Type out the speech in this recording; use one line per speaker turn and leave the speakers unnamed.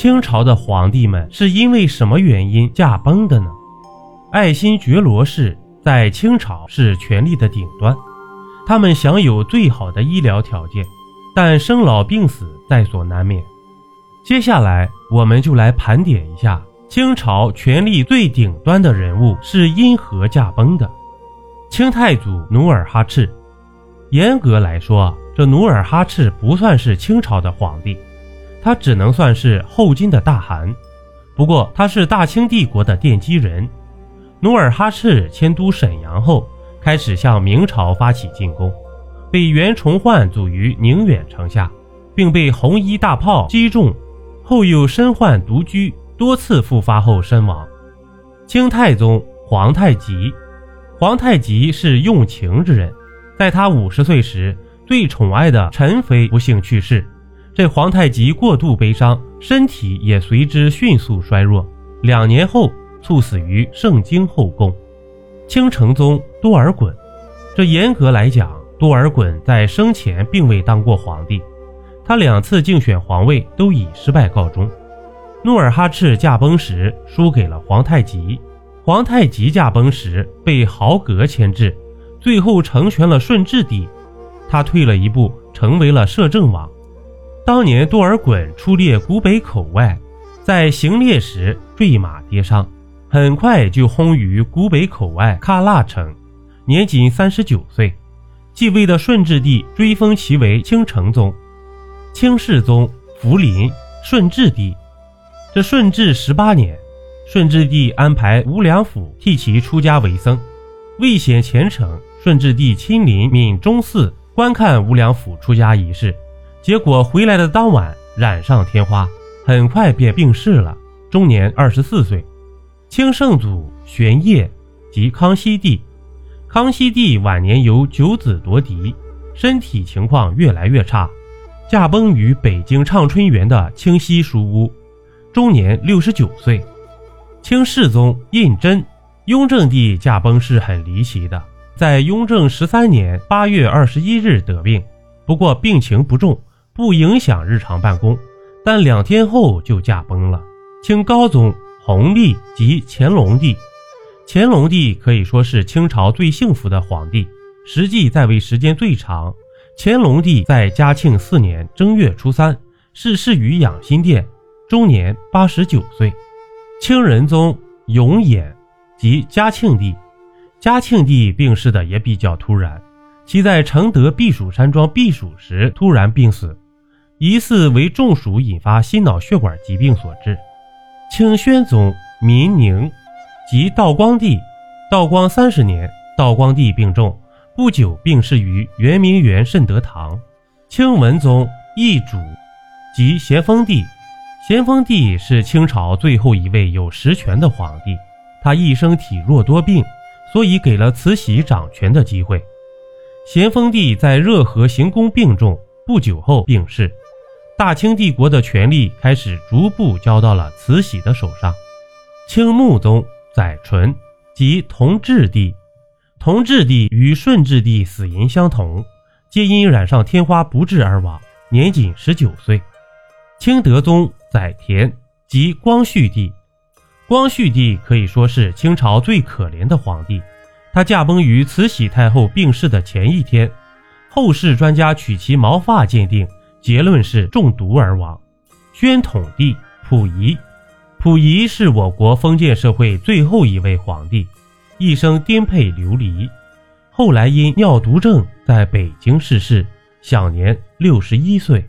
清朝的皇帝们是因为什么原因驾崩的呢？爱新觉罗氏在清朝是权力的顶端，他们享有最好的医疗条件，但生老病死在所难免。接下来，我们就来盘点一下清朝权力最顶端的人物是因何驾崩的。清太祖努尔哈赤，严格来说，这努尔哈赤不算是清朝的皇帝。他只能算是后金的大汗，不过他是大清帝国的奠基人。努尔哈赤迁都沈阳后，开始向明朝发起进攻，被袁崇焕阻于宁远城下，并被红衣大炮击中，后又身患独居，多次复发后身亡。清太宗皇太极，皇太极是用情之人，在他五十岁时，最宠爱的宸妃不幸去世。这皇太极过度悲伤，身体也随之迅速衰弱。两年后，猝死于盛京后宫。清成宗多尔衮，这严格来讲，多尔衮在生前并未当过皇帝。他两次竞选皇位都以失败告终。努尔哈赤驾崩时输给了皇太极，皇太极驾崩时被豪格牵制，最后成全了顺治帝。他退了一步，成为了摄政王。当年多尔衮出猎古北口外，在行猎时坠马跌伤，很快就薨于古北口外喀腊城，年仅三十九岁。继位的顺治帝追封其为清成宗，清世宗福临顺治帝。这顺治十八年，顺治帝安排吴良辅替其出家为僧，为显虔诚，顺治帝亲临闽中寺观看吴良辅出家仪式。结果回来的当晚染上天花，很快便病逝了，终年二十四岁。清圣祖玄烨及康熙帝，康熙帝晚年由九子夺嫡，身体情况越来越差，驾崩于北京畅春园的清溪书屋，终年六十九岁。清世宗胤禛，雍正帝驾崩是很离奇的，在雍正十三年八月二十一日得病，不过病情不重。不影响日常办公，但两天后就驾崩了。清高宗弘历及乾隆帝，乾隆帝可以说是清朝最幸福的皇帝，实际在位时间最长。乾隆帝在嘉庆四年正月初三逝世于养心殿，终年八十九岁。清仁宗永琰及嘉庆帝，嘉庆帝病逝的也比较突然，其在承德避暑山庄避暑时突然病死。疑似为中暑引发心脑血管疾病所致。清宣宗民宁及道光帝，道光三十年，道光帝病重，不久病逝于圆明园慎德堂。清文宗奕主及咸丰帝，咸丰帝是清朝最后一位有实权的皇帝，他一生体弱多病，所以给了慈禧掌权的机会。咸丰帝在热河行宫病重，不久后病逝。大清帝国的权力开始逐步交到了慈禧的手上。清穆宗载淳即同治帝，同治帝与顺治帝死因相同，皆因染上天花不治而亡，年仅十九岁。清德宗载湉即光绪帝，光绪帝可以说是清朝最可怜的皇帝，他驾崩于慈禧太后病逝的前一天，后世专家取其毛发鉴定。结论是中毒而亡。宣统帝溥仪，溥仪是我国封建社会最后一位皇帝，一生颠沛流离，后来因尿毒症在北京逝世，享年六十一岁。